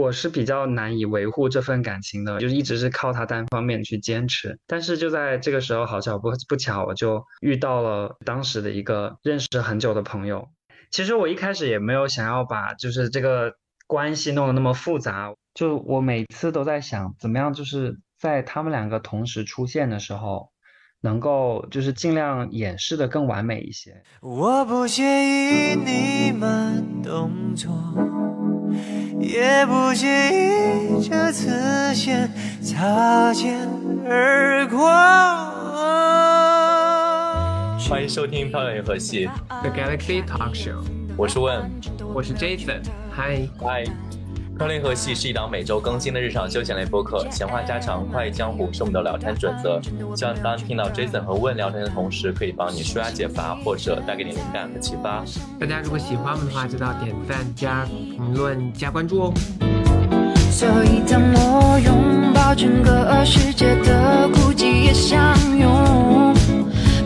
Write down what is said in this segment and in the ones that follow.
我是比较难以维护这份感情的，就是一直是靠他单方面去坚持。但是就在这个时候，好巧不不巧，我就遇到了当时的一个认识很久的朋友。其实我一开始也没有想要把就是这个关系弄得那么复杂，就我每次都在想，怎么样就是在他们两个同时出现的时候，能够就是尽量掩饰的更完美一些。我不介意你们动作。也不介意这次先擦肩而过。欢迎收听《漂亮银河系》The Galaxy Talk Show，我是问，我是 Jason，嗨，嗨。漂亮银河系是一档每周更新的日常休闲类播客，闲话家常、快意江湖是我们的聊天准则。希望当听到 Jason 和问聊天的同时，可以帮你舒压解乏，或者带给你灵感和启发。大家如果喜欢我们的话，记得点赞、加评论、加关注哦。所以当我拥抱整个世界的孤寂，也相拥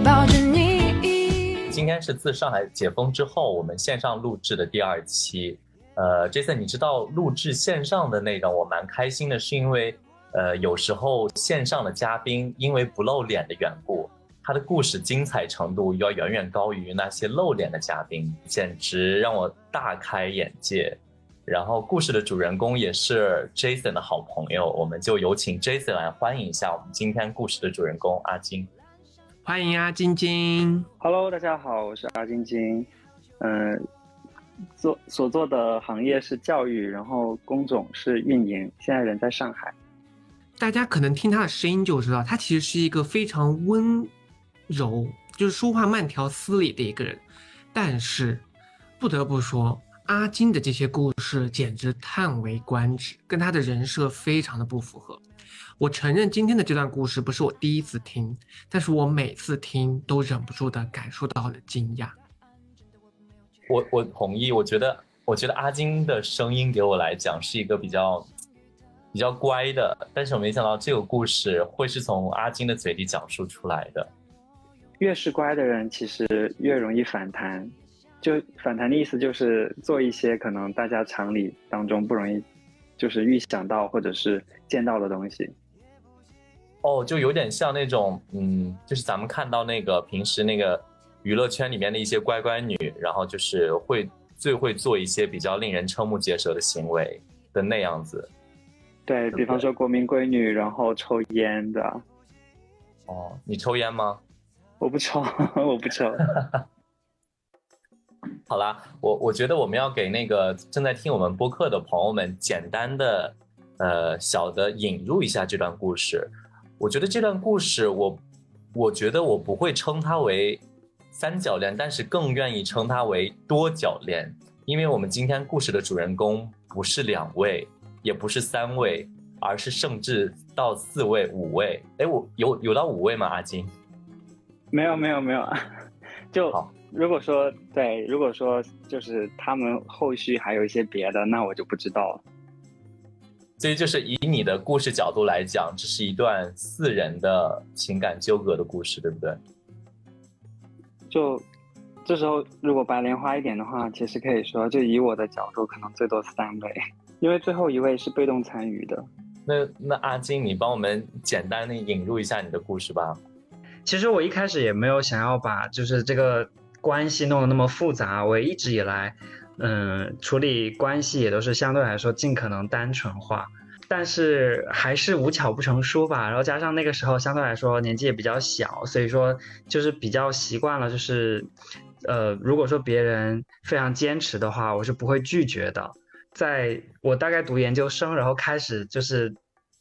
抱着你。今天是自上海解封之后，我们线上录制的第二期。呃，Jason，你知道录制线上的内容，我蛮开心的，是因为，呃，有时候线上的嘉宾因为不露脸的缘故，他的故事精彩程度要远远高于那些露脸的嘉宾，简直让我大开眼界。然后故事的主人公也是 Jason 的好朋友，我们就有请 Jason 来欢迎一下我们今天故事的主人公阿金。欢迎阿，晶晶。Hello，大家好，我是阿晶晶，嗯、做所做的行业是教育，然后工种是运营，现在人在上海。大家可能听他的声音就知道，他其实是一个非常温柔，就是说话慢条斯理的一个人。但是不得不说，阿金的这些故事简直叹为观止，跟他的人设非常的不符合。我承认今天的这段故事不是我第一次听，但是我每次听都忍不住的感受到了惊讶。我我同意，我觉得我觉得阿金的声音给我来讲是一个比较比较乖的，但是我没想到这个故事会是从阿金的嘴里讲述出来的。越是乖的人，其实越容易反弹。就反弹的意思就是做一些可能大家常理当中不容易，就是预想到或者是见到的东西。哦，就有点像那种，嗯，就是咱们看到那个平时那个娱乐圈里面的一些乖乖女，然后就是会最会做一些比较令人瞠目结舌的行为的那样子。对比方说国民闺女，然后抽烟的，哦，你抽烟吗？我不抽，我不抽。好啦，我我觉得我们要给那个正在听我们播客的朋友们简单的，呃，小的引入一下这段故事。我觉得这段故事我，我觉得我不会称它为三角恋，但是更愿意称它为多角恋，因为我们今天故事的主人公不是两位，也不是三位，而是甚至到四位、五位。哎，我有有到五位吗？阿金？没有没有没有，就好如果说对，如果说就是他们后续还有一些别的，那我就不知道了。所以就是以你的故事角度来讲，这是一段四人的情感纠葛的故事，对不对？就这时候如果白莲花一点的话，其实可以说，就以我的角度，可能最多三位，因为最后一位是被动参与的。那那阿金，你帮我们简单的引入一下你的故事吧。其实我一开始也没有想要把就是这个关系弄得那么复杂，我一直以来，嗯，处理关系也都是相对来说尽可能单纯化，但是还是无巧不成书吧。然后加上那个时候相对来说年纪也比较小，所以说就是比较习惯了，就是，呃，如果说别人非常坚持的话，我是不会拒绝的。在我大概读研究生，然后开始就是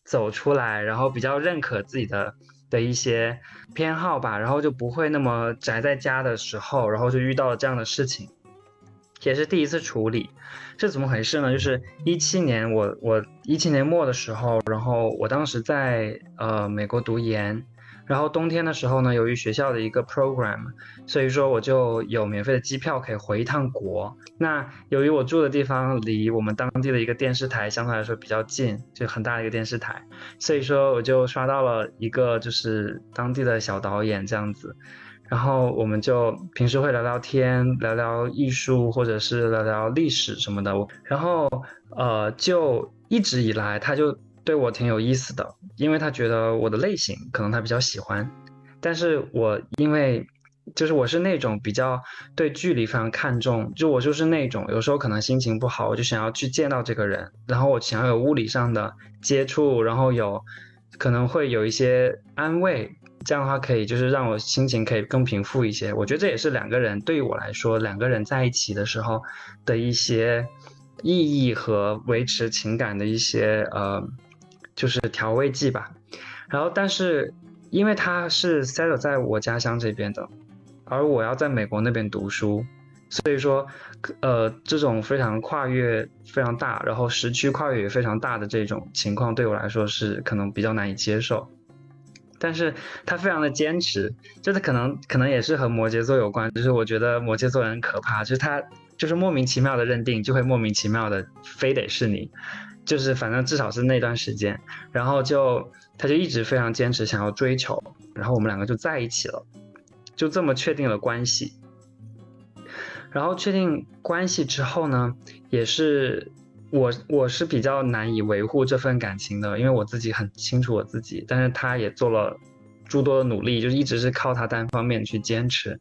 走出来，然后比较认可自己的的一些偏好吧，然后就不会那么宅在家的时候，然后就遇到了这样的事情，也是第一次处理。这怎么回事呢？就是一七年我我一七年末的时候，然后我当时在呃美国读研，然后冬天的时候呢，由于学校的一个 program，所以说我就有免费的机票可以回一趟国。那由于我住的地方离我们当地的一个电视台相对来说比较近，就很大的一个电视台，所以说我就刷到了一个就是当地的小导演这样子。然后我们就平时会聊聊天，聊聊艺术，或者是聊聊历史什么的。然后呃，就一直以来他就对我挺有意思的，因为他觉得我的类型可能他比较喜欢，但是我因为就是我是那种比较对距离非常看重，就我就是那种有时候可能心情不好，我就想要去见到这个人，然后我想要有物理上的接触，然后有可能会有一些安慰，这样的话可以就是让我心情可以更平复一些。我觉得这也是两个人对于我来说，两个人在一起的时候的一些意义和维持情感的一些呃，就是调味剂吧。然后但是因为他是 settle 在我家乡这边的。而我要在美国那边读书，所以说，呃，这种非常跨越非常大，然后时区跨越也非常大的这种情况，对我来说是可能比较难以接受。但是他非常的坚持，就是可能可能也是和摩羯座有关，就是我觉得摩羯座人可怕，就是他就是莫名其妙的认定，就会莫名其妙的非得是你，就是反正至少是那段时间，然后就他就一直非常坚持想要追求，然后我们两个就在一起了。就这么确定了关系，然后确定关系之后呢，也是我我是比较难以维护这份感情的，因为我自己很清楚我自己，但是他也做了诸多的努力，就是一直是靠他单方面去坚持，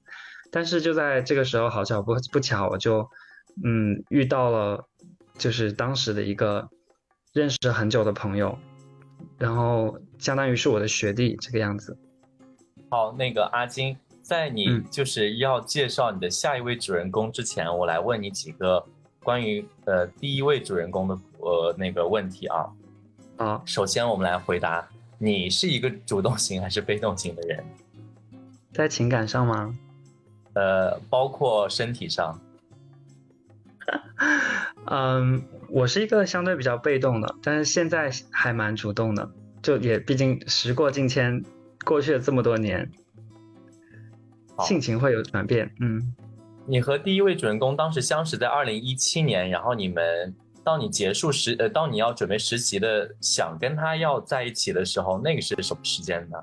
但是就在这个时候，好巧不不巧，我就嗯遇到了就是当时的一个认识很久的朋友，然后相当于是我的学弟这个样子。好，那个阿金。在你就是要介绍你的下一位主人公之前，我来问你几个关于呃第一位主人公的呃那个问题啊。啊，首先我们来回答，你是一个主动型还是被动型的人？在情感上吗？呃，包括身体上。嗯，我是一个相对比较被动的，但是现在还蛮主动的，就也毕竟时过境迁，过去了这么多年。性情会有转变，嗯。你和第一位主人公当时相识在二零一七年，然后你们到你结束实呃，到你要准备实习的，想跟他要在一起的时候，那个是什么时间呢？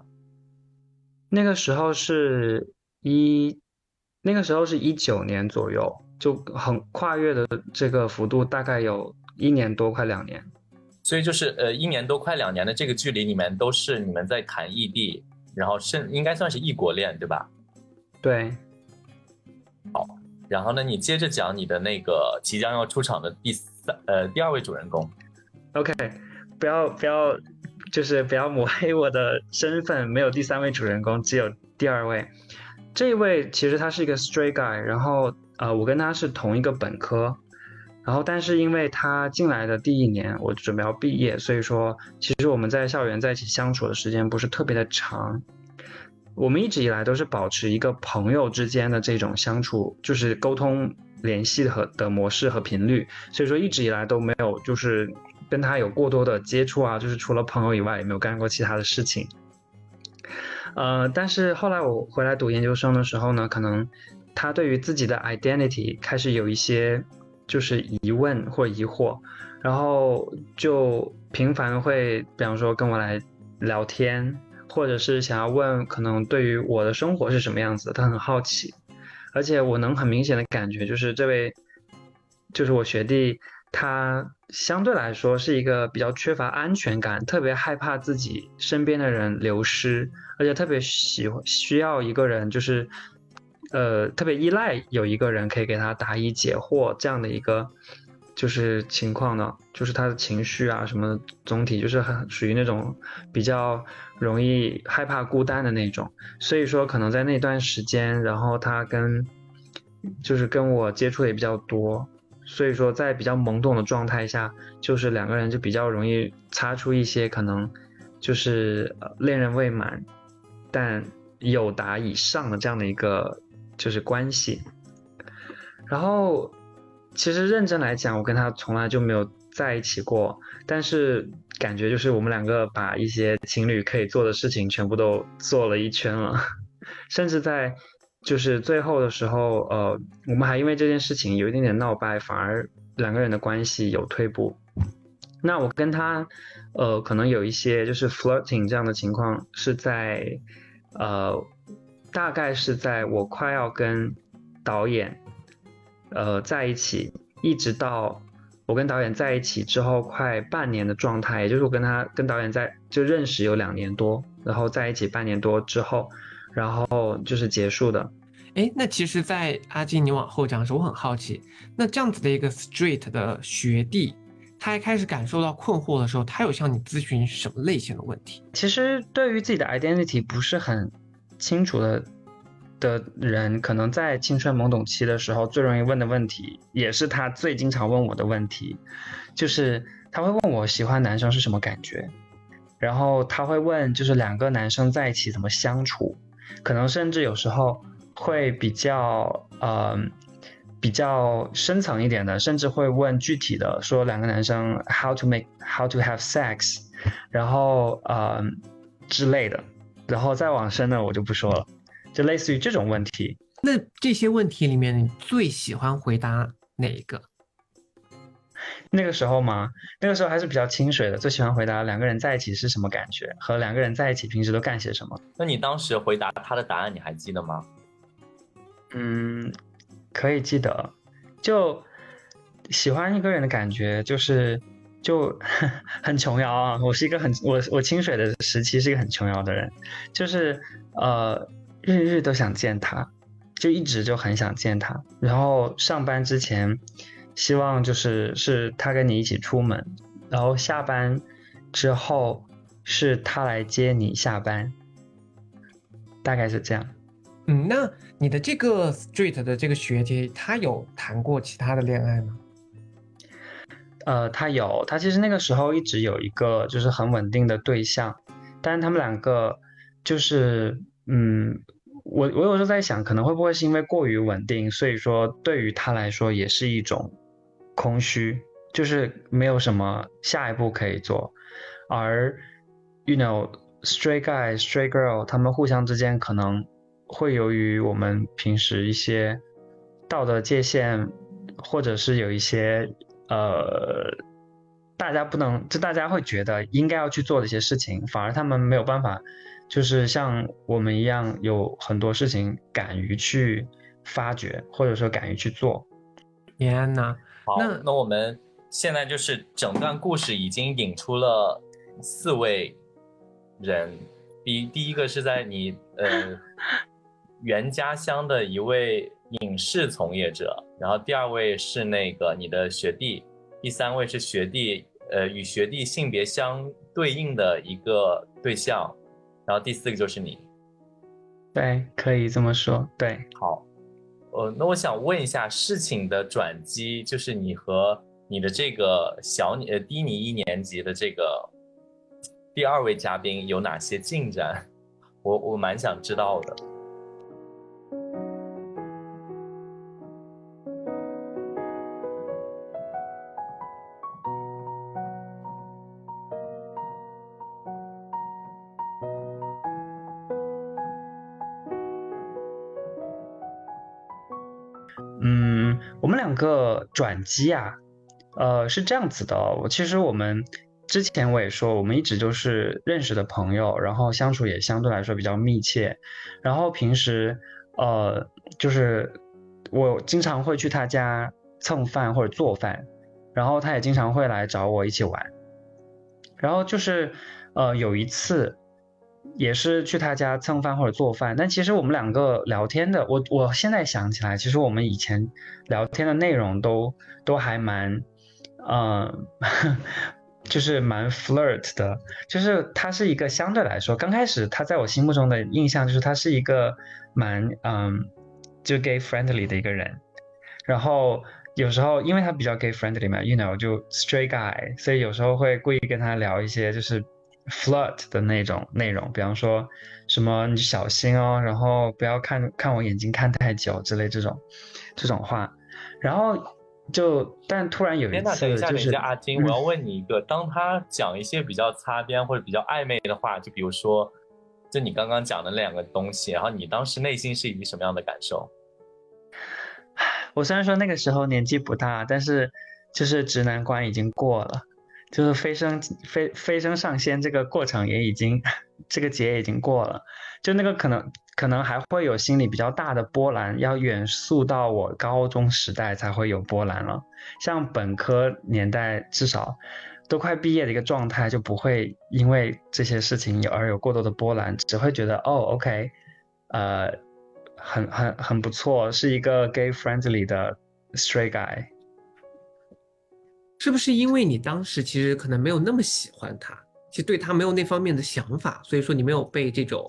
那个时候是一，那个时候是一九年左右，就很跨越的这个幅度大概有一年多，快两年。所以就是呃，一年多快两年的这个距离里面，都是你们在谈异地，然后是应该算是异国恋，对吧？对，好，然后呢，你接着讲你的那个即将要出场的第三呃第二位主人公。OK，不要不要，就是不要抹黑我的身份，没有第三位主人公，只有第二位。这一位其实他是一个 straight guy，然后呃我跟他是同一个本科，然后但是因为他进来的第一年我准备要毕业，所以说其实我们在校园在一起相处的时间不是特别的长。我们一直以来都是保持一个朋友之间的这种相处，就是沟通联系和的模式和频率，所以说一直以来都没有就是跟他有过多的接触啊，就是除了朋友以外也没有干过其他的事情。呃，但是后来我回来读研究生的时候呢，可能他对于自己的 identity 开始有一些就是疑问或疑惑，然后就频繁会比方说跟我来聊天。或者是想要问，可能对于我的生活是什么样子，他很好奇，而且我能很明显的感觉，就是这位，就是我学弟，他相对来说是一个比较缺乏安全感，特别害怕自己身边的人流失，而且特别喜欢需要一个人，就是，呃，特别依赖有一个人可以给他答疑解惑这样的一个。就是情况呢，就是他的情绪啊，什么总体就是很属于那种比较容易害怕孤单的那种，所以说可能在那段时间，然后他跟就是跟我接触也比较多，所以说在比较懵懂的状态下，就是两个人就比较容易擦出一些可能就是恋人未满，但有达以上的这样的一个就是关系，然后。其实认真来讲，我跟他从来就没有在一起过，但是感觉就是我们两个把一些情侣可以做的事情全部都做了一圈了，甚至在就是最后的时候，呃，我们还因为这件事情有一点点闹掰，反而两个人的关系有退步。那我跟他，呃，可能有一些就是 flirting 这样的情况是在，呃，大概是在我快要跟导演。呃，在一起，一直到我跟导演在一起之后快半年的状态，也就是我跟他跟导演在就认识有两年多，然后在一起半年多之后，然后就是结束的。哎，那其实，在阿金你往后讲的时候，我很好奇，那这样子的一个 street 的学弟，他一开始感受到困惑的时候，他有向你咨询什么类型的问题？其实对于自己的 identity 不是很清楚的的人，可能在青春懵懂期的时候，最容易问的问题，也是他最经常问我的问题，就是他会问我喜欢男生是什么感觉，然后他会问就是两个男生在一起怎么相处，可能甚至有时候。会比较呃比较深层一点的，甚至会问具体的，说两个男生 how to make how to have sex，然后呃之类的，然后再往深的我就不说了，就类似于这种问题。那这些问题里面，你最喜欢回答哪一个？那个时候吗？那个时候还是比较清水的，最喜欢回答两个人在一起是什么感觉，和两个人在一起平时都干些什么。那你当时回答他的答案，你还记得吗？嗯，可以记得，就喜欢一个人的感觉，就是 就很琼瑶啊。我是一个很我我清水的时期是一个很琼瑶的人，就是呃日日都想见他，就一直就很想见他。然后上班之前，希望就是是他跟你一起出门，然后下班之后是他来接你下班，大概是这样。嗯，那你的这个 street 的这个学姐，她有谈过其他的恋爱吗？呃，她有，她其实那个时候一直有一个就是很稳定的对象，但是他们两个就是，嗯，我我有时候在想，可能会不会是因为过于稳定，所以说对于他来说也是一种空虚，就是没有什么下一步可以做，而 you know straight guy straight girl 他们互相之间可能。会由于我们平时一些道德界限，或者是有一些呃，大家不能，就大家会觉得应该要去做的一些事情，反而他们没有办法，就是像我们一样有很多事情敢于去发掘，或者说敢于去做。天呐，好，那我们现在就是整段故事已经引出了四位人，第第一个是在你呃。原家乡的一位影视从业者，然后第二位是那个你的学弟，第三位是学弟，呃，与学弟性别相对应的一个对象，然后第四个就是你。对，可以这么说。对，好，呃，那我想问一下，事情的转机就是你和你的这个小你呃低你一年级的这个第二位嘉宾有哪些进展？我我蛮想知道的。转机啊，呃，是这样子的。我其实我们之前我也说，我们一直就是认识的朋友，然后相处也相对来说比较密切。然后平时，呃，就是我经常会去他家蹭饭或者做饭，然后他也经常会来找我一起玩。然后就是，呃，有一次。也是去他家蹭饭或者做饭，但其实我们两个聊天的，我我现在想起来，其实我们以前聊天的内容都都还蛮，嗯，就是蛮 flirt 的，就是他是一个相对来说，刚开始他在我心目中的印象就是他是一个蛮嗯，就 gay friendly 的一个人，然后有时候因为他比较 gay friendly 嘛，you know 就 straight guy，所以有时候会故意跟他聊一些就是。Flirt 的那种内容，比方说什么你小心哦，然后不要看看我眼睛看太久之类这种这种话，然后就但突然有一次就是阿金，我要问你一个，当他讲一些比较擦边或者比较暧昧的话，就比如说就你刚刚讲的那两个东西，然后你当时内心是一个什么样的感受？我虽然说那个时候年纪不大，但是就是直男关已经过了。就是飞升飞飞升上仙这个过程也已经，这个节已经过了，就那个可能可能还会有心里比较大的波澜，要远溯到我高中时代才会有波澜了。像本科年代，至少都快毕业的一个状态，就不会因为这些事情有而有过多的波澜，只会觉得哦，OK，呃，很很很不错，是一个 gay friendly 的 straight guy。是不是因为你当时其实可能没有那么喜欢他，其实对他没有那方面的想法，所以说你没有被这种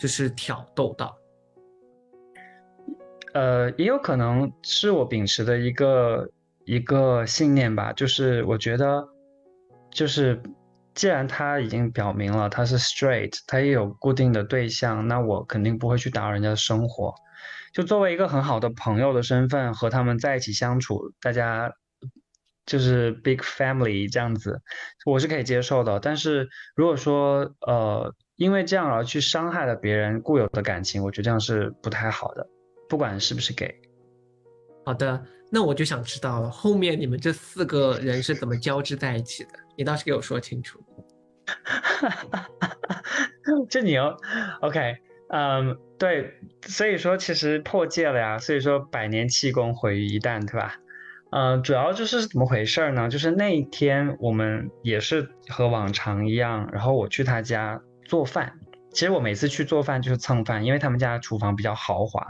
就是挑逗到？呃，也有可能是我秉持的一个一个信念吧，就是我觉得，就是既然他已经表明了他是 straight，他也有固定的对象，那我肯定不会去打扰人家的生活。就作为一个很好的朋友的身份和他们在一起相处，大家。就是 big family 这样子，我是可以接受的。但是如果说呃，因为这样而去伤害了别人固有的感情，我觉得这样是不太好的，不管是不是 gay。好的，那我就想知道了，后面你们这四个人是怎么交织在一起的？你倒是给我说清楚。这你哦，OK，嗯，对，所以说其实破戒了呀，所以说百年气功毁于一旦，对吧？嗯，主要就是怎么回事儿呢？就是那一天我们也是和往常一样，然后我去他家做饭。其实我每次去做饭就是蹭饭，因为他们家厨房比较豪华。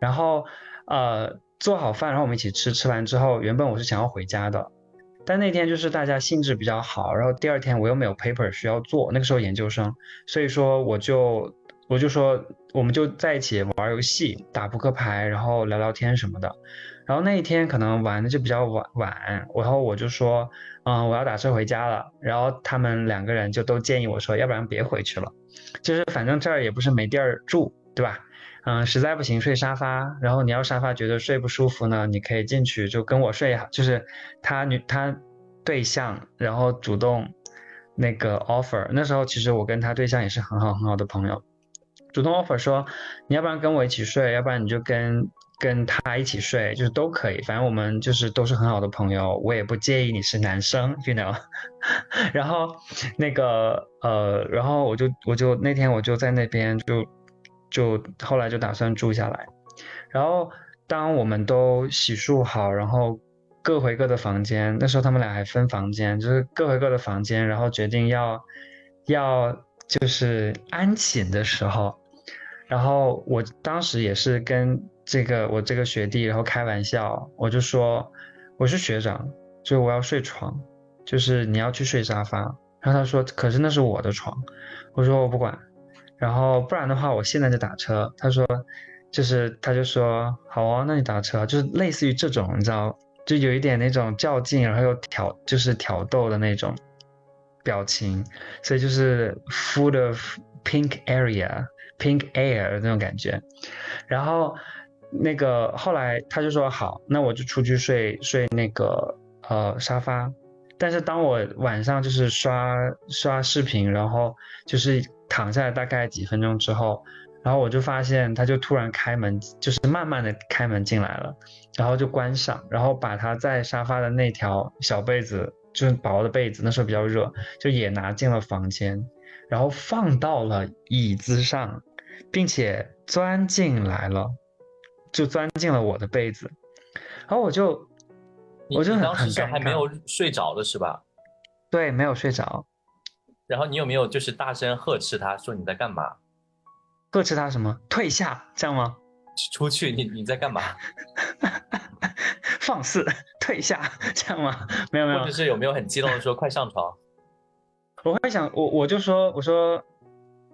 然后，呃，做好饭，然后我们一起吃。吃完之后，原本我是想要回家的，但那天就是大家兴致比较好，然后第二天我又没有 paper 需要做，那个时候研究生，所以说我就我就说我们就在一起玩游戏、打扑克牌，然后聊聊天什么的。然后那一天可能玩的就比较晚晚，然后我就说，嗯，我要打车回家了。然后他们两个人就都建议我说，要不然别回去了，就是反正这儿也不是没地儿住，对吧？嗯，实在不行睡沙发。然后你要沙发觉得睡不舒服呢，你可以进去就跟我睡哈。就是他女他对象，然后主动那个 offer。那时候其实我跟他对象也是很好很好的朋友，主动 offer 说，你要不然跟我一起睡，要不然你就跟。跟他一起睡就是都可以，反正我们就是都是很好的朋友，我也不介意你是男生，you know。然后那个呃，然后我就我就那天我就在那边就就后来就打算住下来。然后当我们都洗漱好，然后各回各的房间，那时候他们俩还分房间，就是各回各的房间，然后决定要要就是安寝的时候，然后我当时也是跟。这个我这个学弟，然后开玩笑，我就说我是学长，所以我要睡床，就是你要去睡沙发。然后他说，可是那是我的床。我说我不管，然后不然的话，我现在就打车。他说，就是他就说好啊，那你打车，就是类似于这种，你知道，就有一点那种较劲，然后又挑，就是挑逗的那种表情，所以就是 full of pink area, pink air 那种感觉，然后。那个后来他就说好，那我就出去睡睡那个呃沙发。但是当我晚上就是刷刷视频，然后就是躺下来大概几分钟之后，然后我就发现他就突然开门，就是慢慢的开门进来了，然后就关上，然后把他在沙发的那条小被子，就是薄的被子，那时候比较热，就也拿进了房间，然后放到了椅子上，并且钻进来了。就钻进了我的被子，然后我就，我就很当时还没有睡着的是吧？对，没有睡着。然后你有没有就是大声呵斥他说你在干嘛？呵斥他什么？退下，这样吗？出去，你你在干嘛？放肆，退下，这样吗？没有没有。或者是有没有很激动的说 快上床？我会想，我我就说，我说。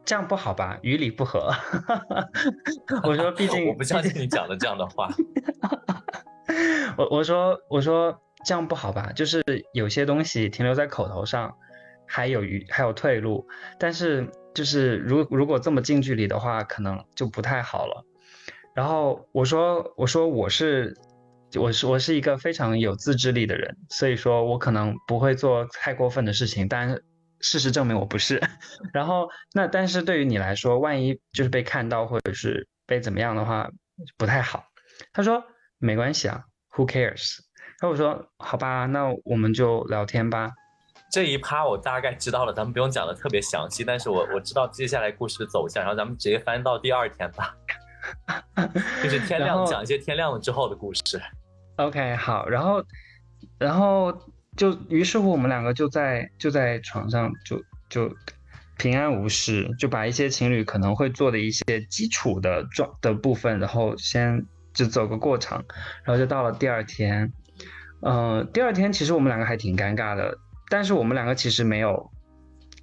这样不好吧？于理不合。我说，毕 竟我不相信你讲的这样的话。我我说我说这样不好吧？就是有些东西停留在口头上，还有余还有退路。但是就是如如果这么近距离的话，可能就不太好了。然后我说我说我是我是我是一个非常有自制力的人，所以说我可能不会做太过分的事情，但。事实证明我不是，然后那但是对于你来说，万一就是被看到或者是被怎么样的话，不太好。他说没关系啊，Who cares？然后我说好吧，那我们就聊天吧。这一趴我大概知道了，咱们不用讲的特别详细，但是我我知道接下来故事的走向，然后咱们直接翻到第二天吧，就是天亮讲一些天亮了之后的故事。OK，好，然后然后就于是乎我们两个就在就在床上就就平安无事，就把一些情侣可能会做的一些基础的状的部分，然后先就走个过场，然后就到了第二天。嗯，第二天其实我们两个还挺尴尬的，但是我们两个其实没有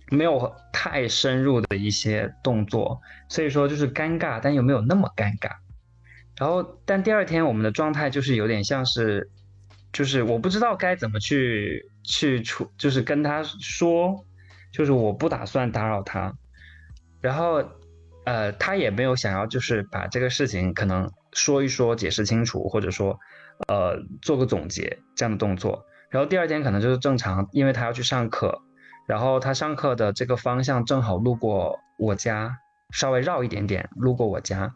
没有太深入的一些动作，所以说就是尴尬，但又没有那么尴尬。然后，但第二天我们的状态就是有点像是，就是我不知道该怎么去去处，就是跟他说，就是我不打算打扰他，然后呃，他也没有想要就是把这个事情可能说一说，解释清楚，或者说。呃，做个总结这样的动作，然后第二天可能就是正常，因为他要去上课，然后他上课的这个方向正好路过我家，稍微绕一点点路过我家，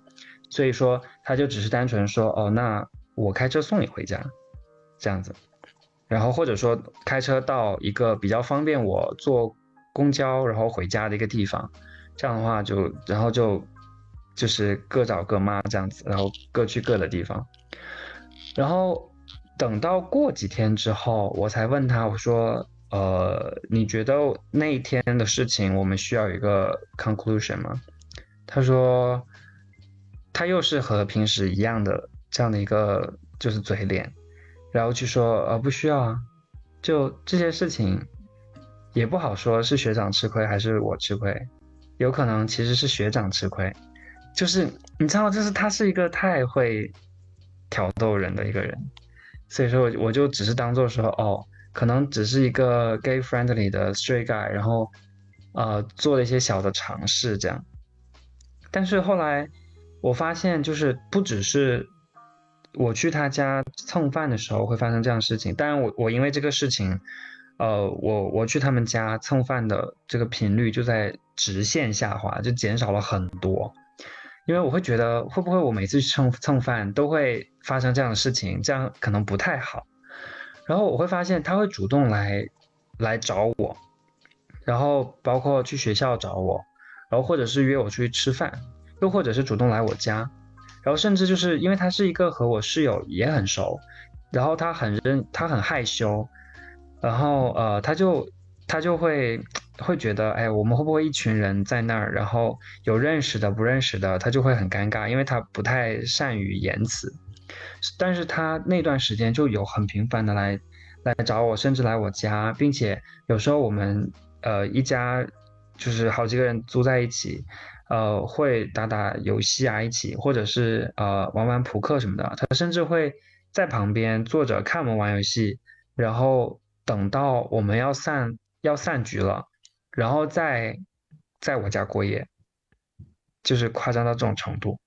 所以说他就只是单纯说，哦，那我开车送你回家，这样子，然后或者说开车到一个比较方便我坐公交然后回家的一个地方，这样的话就然后就就是各找各妈这样子，然后各去各的地方。然后等到过几天之后，我才问他，我说：“呃，你觉得那一天的事情，我们需要一个 conclusion 吗？”他说：“他又是和平时一样的这样的一个就是嘴脸，然后去说，呃，不需要啊，就这些事情也不好说，是学长吃亏还是我吃亏，有可能其实是学长吃亏，就是你知道，就是他是一个太会。”挑逗人的一个人，所以说，我我就只是当做说，哦，可能只是一个 gay friendly 的 straight guy，然后，呃，做了一些小的尝试这样。但是后来我发现，就是不只是我去他家蹭饭的时候会发生这样的事情，当然我我因为这个事情，呃，我我去他们家蹭饭的这个频率就在直线下滑，就减少了很多。因为我会觉得，会不会我每次去蹭蹭饭都会发生这样的事情，这样可能不太好。然后我会发现他会主动来来找我，然后包括去学校找我，然后或者是约我出去吃饭，又或者是主动来我家，然后甚至就是因为他是一个和我室友也很熟，然后他很认他很害羞，然后呃他就他就会。会觉得，哎，我们会不会一群人在那儿，然后有认识的、不认识的，他就会很尴尬，因为他不太善于言辞。但是他那段时间就有很频繁的来来找我，甚至来我家，并且有时候我们呃一家就是好几个人租在一起，呃会打打游戏啊一起，或者是呃玩玩扑克什么的。他甚至会在旁边坐着看我们玩游戏，然后等到我们要散要散局了。然后再在我家过夜，就是夸张到这种程度。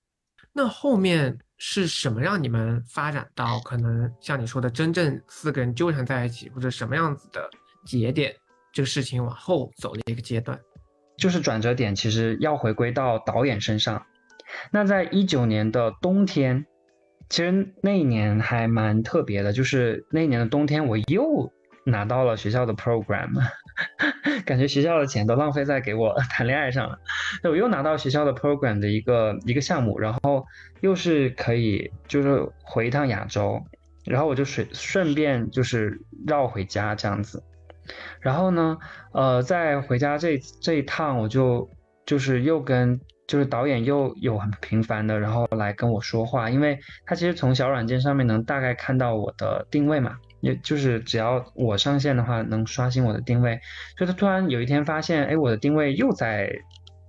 那后面是什么让你们发展到可能像你说的真正四个人纠缠在一起，或者什么样子的节点？这个事情往后走的一个阶段，就是转折点，其实要回归到导演身上。那在一九年的冬天，其实那一年还蛮特别的，就是那一年的冬天，我又拿到了学校的 program。感觉学校的钱都浪费在给我谈恋爱上了。我又拿到学校的 program 的一个一个项目，然后又是可以就是回一趟亚洲，然后我就顺顺便就是绕回家这样子。然后呢，呃，在回家这这一趟，我就就是又跟就是导演又有很频繁的，然后来跟我说话，因为他其实从小软件上面能大概看到我的定位嘛。也就是只要我上线的话，能刷新我的定位，所以他突然有一天发现，哎，我的定位又在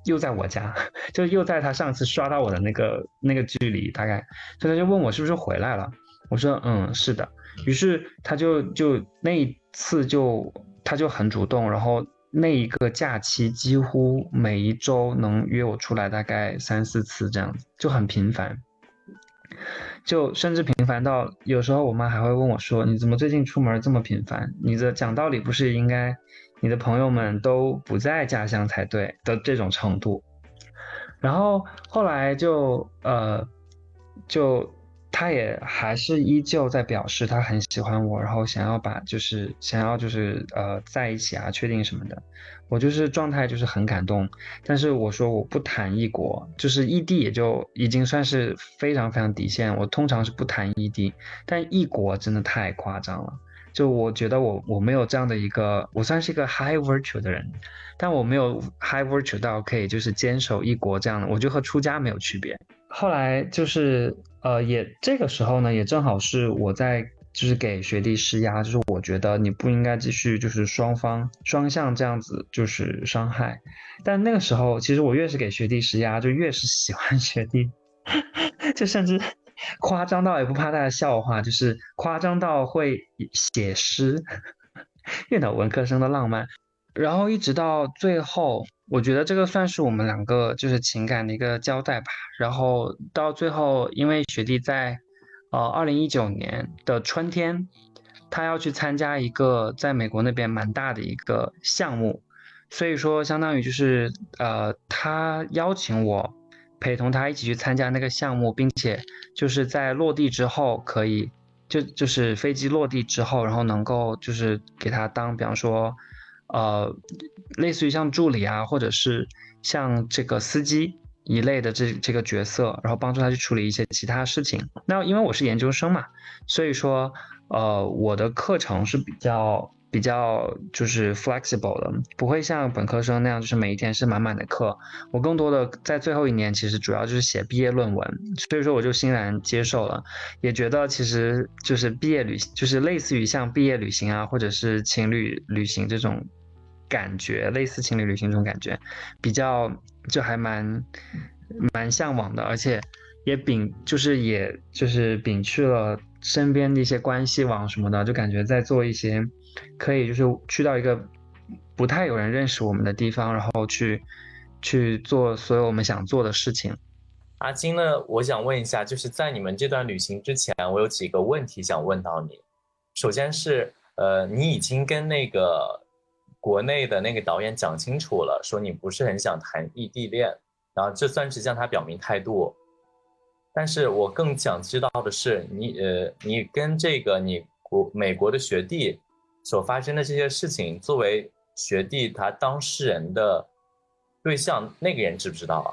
又在我家，就又在他上次刷到我的那个那个距离大概，所以他就问我是不是回来了，我说嗯是的，于是他就就那一次就他就很主动，然后那一个假期几乎每一周能约我出来大概三四次这样子，就很频繁。就甚至频繁到有时候我妈还会问我说：“你怎么最近出门这么频繁？你的讲道理不是应该你的朋友们都不在家乡才对的这种程度。”然后后来就呃就他也还是依旧在表示他很喜欢我，然后想要把就是想要就是呃在一起啊，确定什么的。我就是状态就是很感动，但是我说我不谈异国，就是异地也就已经算是非常非常底线。我通常是不谈异地，但异国真的太夸张了。就我觉得我我没有这样的一个，我算是一个 high virtue 的人，但我没有 high virtue 到可以就是坚守异国这样的，我就和出家没有区别。后来就是呃也这个时候呢，也正好是我在就是给学弟施压，就是我觉得你不应该继续就是双方双向这样子就是伤害。但那个时候其实我越是给学弟施压，就越是喜欢学弟，就甚至。夸张到也不怕大家笑话，就是夸张到会写诗，越脑文科生的浪漫。然后一直到最后，我觉得这个算是我们两个就是情感的一个交代吧。然后到最后，因为学弟在呃二零一九年的春天，他要去参加一个在美国那边蛮大的一个项目，所以说相当于就是呃他邀请我。陪同他一起去参加那个项目，并且就是在落地之后可以，就就是飞机落地之后，然后能够就是给他当，比方说，呃，类似于像助理啊，或者是像这个司机一类的这这个角色，然后帮助他去处理一些其他事情。那因为我是研究生嘛，所以说，呃，我的课程是比较。比较就是 flexible 的，不会像本科生那样，就是每一天是满满的课。我更多的在最后一年，其实主要就是写毕业论文，所以说我就欣然接受了，也觉得其实就是毕业旅，就是类似于像毕业旅行啊，或者是情侣旅行这种感觉，类似情侣旅行这种感觉，比较就还蛮蛮向往的，而且也摒就是也就是摒去了身边的一些关系网什么的，就感觉在做一些。可以就是去到一个不太有人认识我们的地方，然后去去做所有我们想做的事情。阿金呢，我想问一下，就是在你们这段旅行之前，我有几个问题想问到你。首先是，呃，你已经跟那个国内的那个导演讲清楚了，说你不是很想谈异地恋，然后这算是向他表明态度。但是我更想知道的是，你呃，你跟这个你国美国的学弟。所发生的这些事情，作为学弟他当事人的对象，那个人知不知道啊？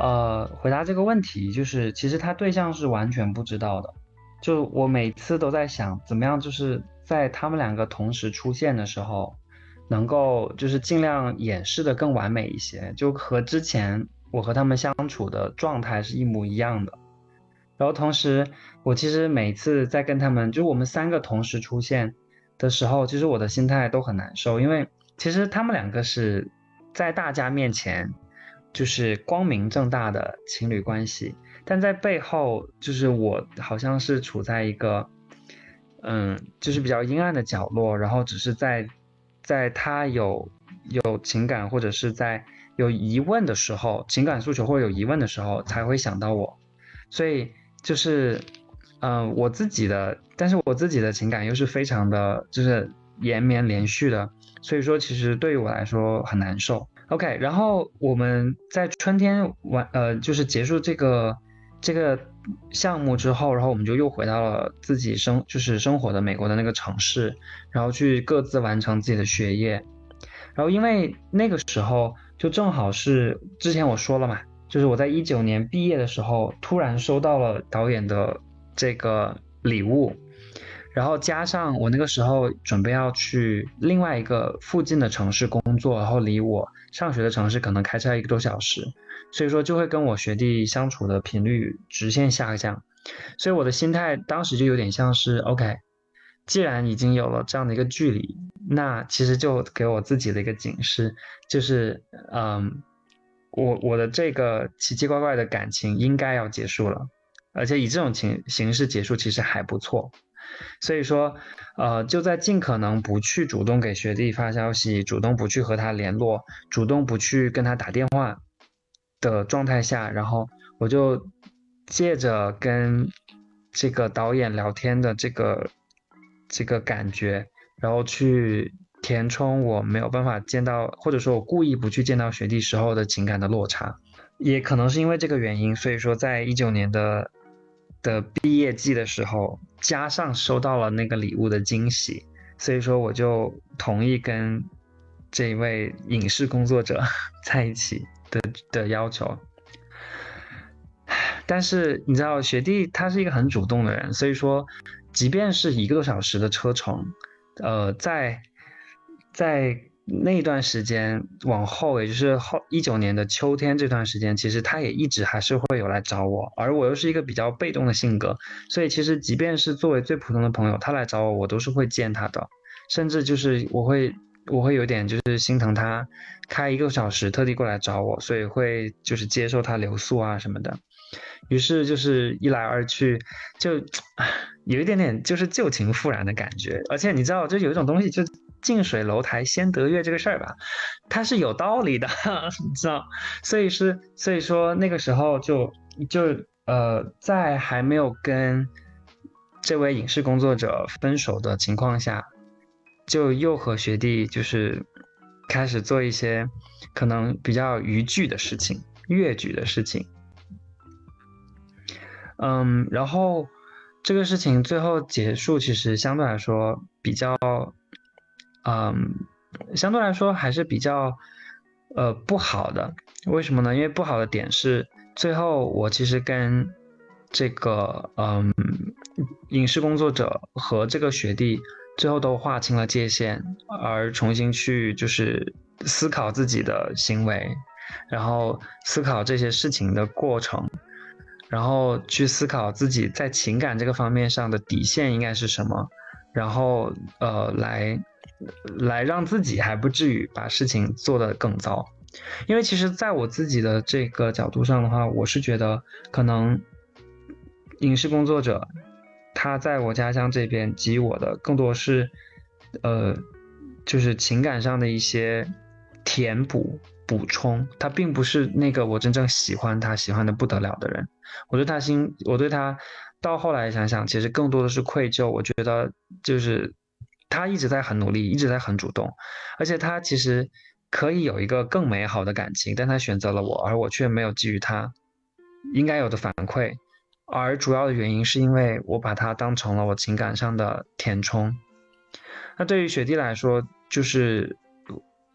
呃，回答这个问题，就是其实他对象是完全不知道的。就我每次都在想，怎么样，就是在他们两个同时出现的时候。能够就是尽量掩饰的更完美一些，就和之前我和他们相处的状态是一模一样的。然后同时，我其实每次在跟他们，就我们三个同时出现的时候，其实我的心态都很难受，因为其实他们两个是在大家面前就是光明正大的情侣关系，但在背后就是我好像是处在一个嗯，就是比较阴暗的角落，然后只是在。在他有有情感或者是在有疑问的时候，情感诉求或者有疑问的时候，才会想到我。所以就是，嗯，我自己的，但是我自己的情感又是非常的，就是延绵连续的。所以说，其实对于我来说很难受。OK，然后我们在春天完，呃，就是结束这个这个项目之后，然后我们就又回到了自己生，就是生活的美国的那个城市。然后去各自完成自己的学业，然后因为那个时候就正好是之前我说了嘛，就是我在一九年毕业的时候，突然收到了导演的这个礼物，然后加上我那个时候准备要去另外一个附近的城市工作，然后离我上学的城市可能开车一个多小时，所以说就会跟我学弟相处的频率直线下降，所以我的心态当时就有点像是 OK。既然已经有了这样的一个距离，那其实就给我自己的一个警示，就是，嗯，我我的这个奇奇怪怪的感情应该要结束了，而且以这种情形式结束其实还不错，所以说，呃，就在尽可能不去主动给学弟发消息，主动不去和他联络，主动不去跟他打电话的状态下，然后我就借着跟这个导演聊天的这个。这个感觉，然后去填充我没有办法见到，或者说我故意不去见到学弟时候的情感的落差。也可能是因为这个原因，所以说在一九年的的毕业季的时候，加上收到了那个礼物的惊喜，所以说我就同意跟这一位影视工作者 在一起的的要求。但是你知道，学弟他是一个很主动的人，所以说，即便是一个多小时的车程，呃，在在那段时间往后，也就是后一九年的秋天这段时间，其实他也一直还是会有来找我，而我又是一个比较被动的性格，所以其实即便是作为最普通的朋友，他来找我，我都是会见他的，甚至就是我会我会有点就是心疼他，开一个小时特地过来找我，所以会就是接受他留宿啊什么的。于是就是一来二去，就 有一点点就是旧情复燃的感觉。而且你知道，就有一种东西，就近水楼台先得月这个事儿吧，它是有道理的，你知道。所以是，所以说那个时候就就呃，在还没有跟这位影视工作者分手的情况下，就又和学弟就是开始做一些可能比较逾矩的事情、越矩的事情。嗯，然后这个事情最后结束，其实相对来说比较，嗯，相对来说还是比较，呃，不好的。为什么呢？因为不好的点是，最后我其实跟这个嗯影视工作者和这个学弟最后都划清了界限，而重新去就是思考自己的行为，然后思考这些事情的过程。然后去思考自己在情感这个方面上的底线应该是什么，然后呃来来让自己还不至于把事情做得更糟，因为其实在我自己的这个角度上的话，我是觉得可能影视工作者他在我家乡这边给予我的更多是呃就是情感上的一些填补。补充，他并不是那个我真正喜欢他、喜欢的不得了的人。我对他心，我对他到后来想想，其实更多的是愧疚。我觉得就是他一直在很努力，一直在很主动，而且他其实可以有一个更美好的感情，但他选择了我，而我却没有给予他应该有的反馈。而主要的原因是因为我把他当成了我情感上的填充。那对于雪弟来说，就是。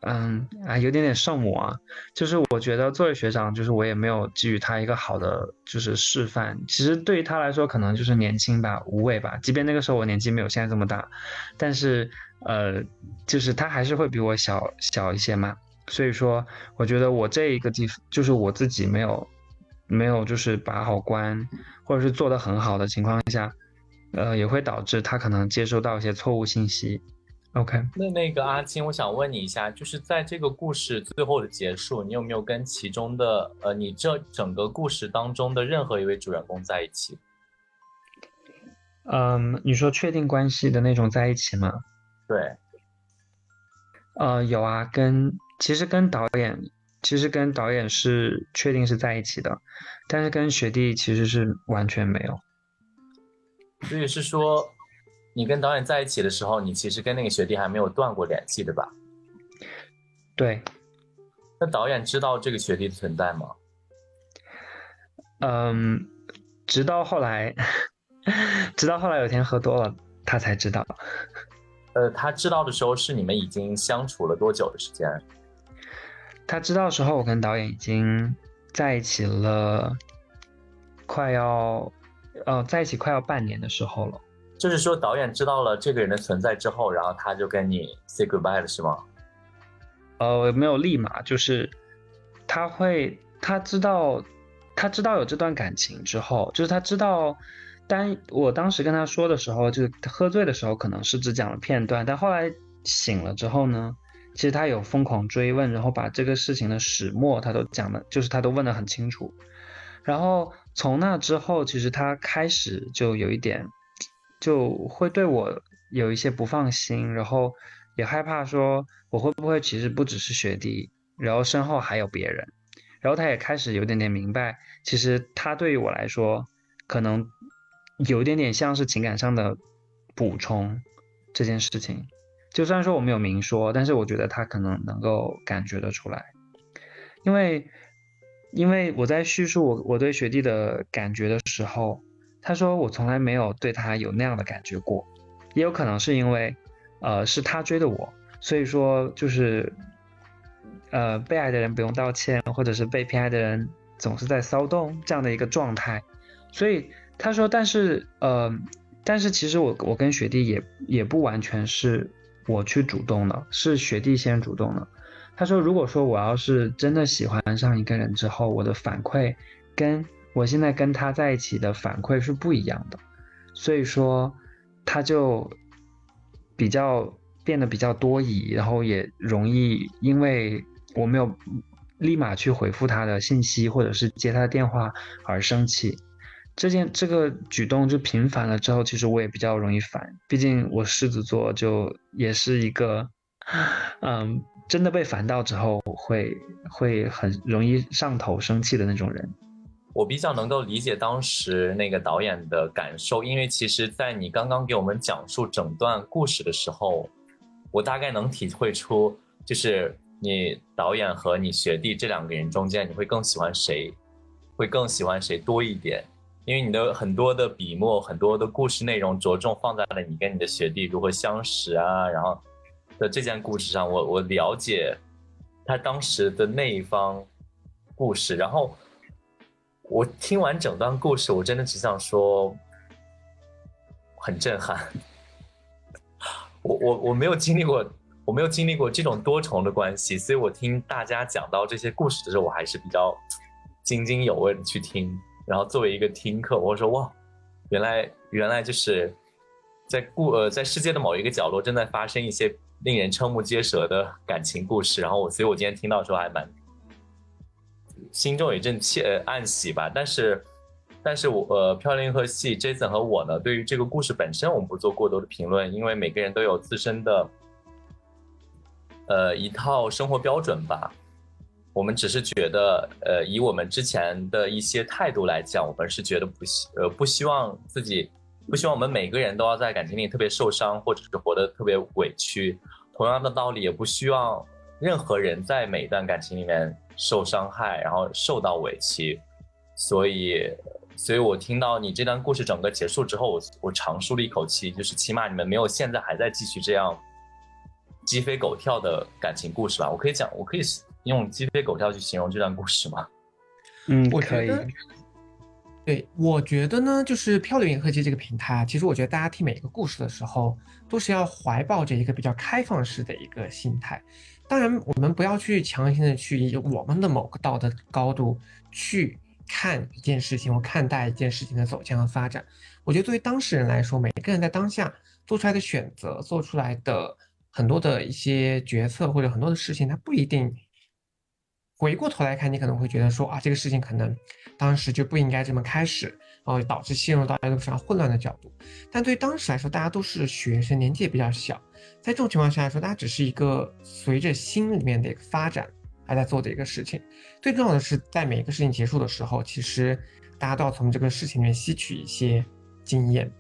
嗯啊，有点点圣母啊，就是我觉得作为学长，就是我也没有给予他一个好的就是示范。其实对于他来说，可能就是年轻吧，无畏吧。即便那个时候我年纪没有现在这么大，但是呃，就是他还是会比我小小一些嘛。所以说，我觉得我这一个地方，就是我自己没有没有就是把好关，或者是做得很好的情况下，呃，也会导致他可能接收到一些错误信息。OK，那那个阿青，我想问你一下，就是在这个故事最后的结束，你有没有跟其中的呃，你这整个故事当中的任何一位主人公在一起？嗯，你说确定关系的那种在一起吗？对。呃，有啊，跟其实跟导演，其实跟导演是确定是在一起的，但是跟学弟其实是完全没有。所以是说。你跟导演在一起的时候，你其实跟那个学弟还没有断过联系，对吧？对。那导演知道这个学弟的存在吗？嗯，直到后来，直到后来有天喝多了，他才知道。呃，他知道的时候是你们已经相处了多久的时间？他知道的时候，我跟导演已经在一起了，快要，呃，在一起快要半年的时候了。就是说，导演知道了这个人的存在之后，然后他就跟你 say goodbye 了，是吗？呃，没有立马，就是他会，他知道，他知道有这段感情之后，就是他知道，当我当时跟他说的时候，就是喝醉的时候，可能是只讲了片段，但后来醒了之后呢，其实他有疯狂追问，然后把这个事情的始末他都讲的，就是他都问得很清楚。然后从那之后，其实他开始就有一点。就会对我有一些不放心，然后也害怕说我会不会其实不只是学弟，然后身后还有别人，然后他也开始有点点明白，其实他对于我来说可能有一点点像是情感上的补充，这件事情。就虽然说我没有明说，但是我觉得他可能能够感觉得出来，因为因为我在叙述我我对学弟的感觉的时候，他说我从来没有对他有那样的感觉过，也有可能是因为呃是他追的我，所以说就是呃被爱的人不用道歉，或者是被偏爱的人总是在骚动这样的一个状态，所以他说，但是呃但是其实我我跟学弟也也不完全是。我去主动的，是学弟先主动的。他说：“如果说我要是真的喜欢上一个人之后，我的反馈跟我现在跟他在一起的反馈是不一样的，所以说他就比较变得比较多疑，然后也容易因为我没有立马去回复他的信息或者是接他的电话而生气。”这件这个举动就频繁了之后，其实我也比较容易烦，毕竟我狮子座就也是一个，嗯，真的被烦到之后会会很容易上头生气的那种人。我比较能够理解当时那个导演的感受，因为其实，在你刚刚给我们讲述整段故事的时候，我大概能体会出，就是你导演和你学弟这两个人中间，你会更喜欢谁，会更喜欢谁多一点。因为你的很多的笔墨，很多的故事内容着重放在了你跟你的学弟如何相识啊，然后的这件故事上，我我了解他当时的那一方故事，然后我听完整段故事，我真的只想说很震撼。我我我没有经历过，我没有经历过这种多重的关系，所以我听大家讲到这些故事的时候，我还是比较津津有味的去听。然后作为一个听课，我说哇，原来原来就是在故呃在世界的某一个角落正在发生一些令人瞠目结舌的感情故事。然后我，所以我今天听到的时候还蛮心中有一阵窃暗喜吧。但是，但是我呃漂亮银河系 Jason 和我呢，对于这个故事本身，我们不做过多的评论，因为每个人都有自身的呃一套生活标准吧。我们只是觉得，呃，以我们之前的一些态度来讲，我们是觉得不希，呃，不希望自己，不希望我们每个人都要在感情里特别受伤，或者是活得特别委屈。同样的道理，也不希望任何人在每一段感情里面受伤害，然后受到委屈。所以，所以我听到你这段故事整个结束之后，我我长舒了一口气，就是起码你们没有现在还在继续这样鸡飞狗跳的感情故事吧？我可以讲，我可以。用鸡飞狗跳去形容这段故事吗？嗯，可以。对，我觉得呢，就是漂流银河系这个平台，其实我觉得大家听每一个故事的时候，都是要怀抱着一个比较开放式的一个心态。当然，我们不要去强行的去以我们的某个道德高度去看一件事情或看待一件事情的走向和发展。我觉得，作为当事人来说，每个人在当下做出来的选择，做出来的很多的一些决策或者很多的事情，它不一定。回过头来看，你可能会觉得说啊，这个事情可能当时就不应该这么开始，然后导致陷入到一个非常混乱的角度。但对于当时来说，大家都是学生，年纪也比较小，在这种情况下来说，大家只是一个随着心里面的一个发展还在做的一个事情。最重要的是，在每一个事情结束的时候，其实大家都要从这个事情里面吸取一些经验。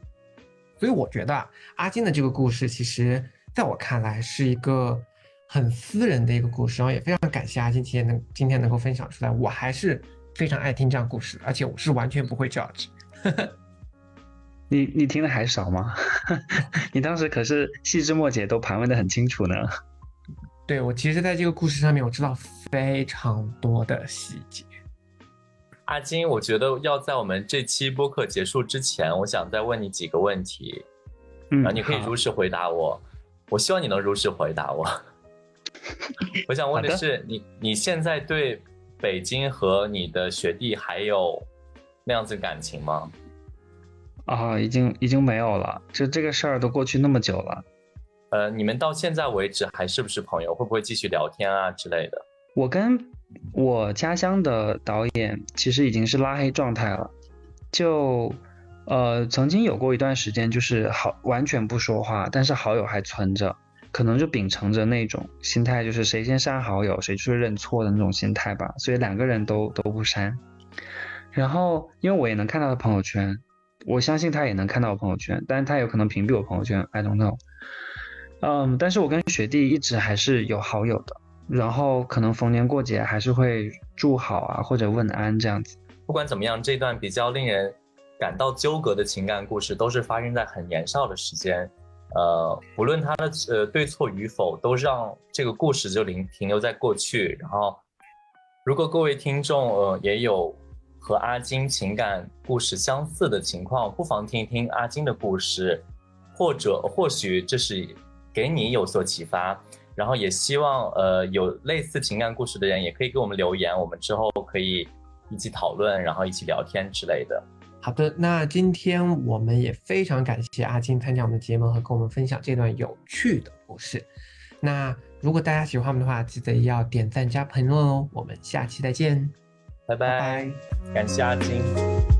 所以我觉得阿金的这个故事，其实在我看来是一个。很私人的一个故事，然后也非常感谢阿金今天能今天能够分享出来，我还是非常爱听这样故事，而且我是完全不会 judge。你你听的还少吗？你当时可是细枝末节都盘问的很清楚呢。对我其实在这个故事上面我知道非常多的细节。阿金，我觉得要在我们这期播客结束之前，我想再问你几个问题，嗯，你可以如实回答我，我希望你能如实回答我。我想问的是，你你现在对北京和你的学弟还有那样子感情吗？啊，已经已经没有了，就这个事儿都过去那么久了。呃，你们到现在为止还是不是朋友？会不会继续聊天啊之类的？我跟我家乡的导演其实已经是拉黑状态了，就呃曾经有过一段时间就是好完全不说话，但是好友还存着。可能就秉承着那种心态，就是谁先删好友，谁去认错的那种心态吧。所以两个人都都不删。然后，因为我也能看到他朋友圈，我相信他也能看到我朋友圈，但是他有可能屏蔽我朋友圈，I don't know。嗯，但是我跟学弟一直还是有好友的，然后可能逢年过节还是会祝好啊，或者问安这样子。不管怎么样，这段比较令人感到纠葛的情感故事，都是发生在很年少的时间。呃，不论他的呃对错与否，都让这个故事就停停留在过去。然后，如果各位听众呃也有和阿金情感故事相似的情况，不妨听一听阿金的故事，或者或许这是给你有所启发。然后也希望呃有类似情感故事的人也可以给我们留言，我们之后可以一起讨论，然后一起聊天之类的。好的，那今天我们也非常感谢阿金参加我们的节目和跟我们分享这段有趣的故事。那如果大家喜欢我们的话，记得要点赞加评论哦。我们下期再见，拜拜，感谢阿金。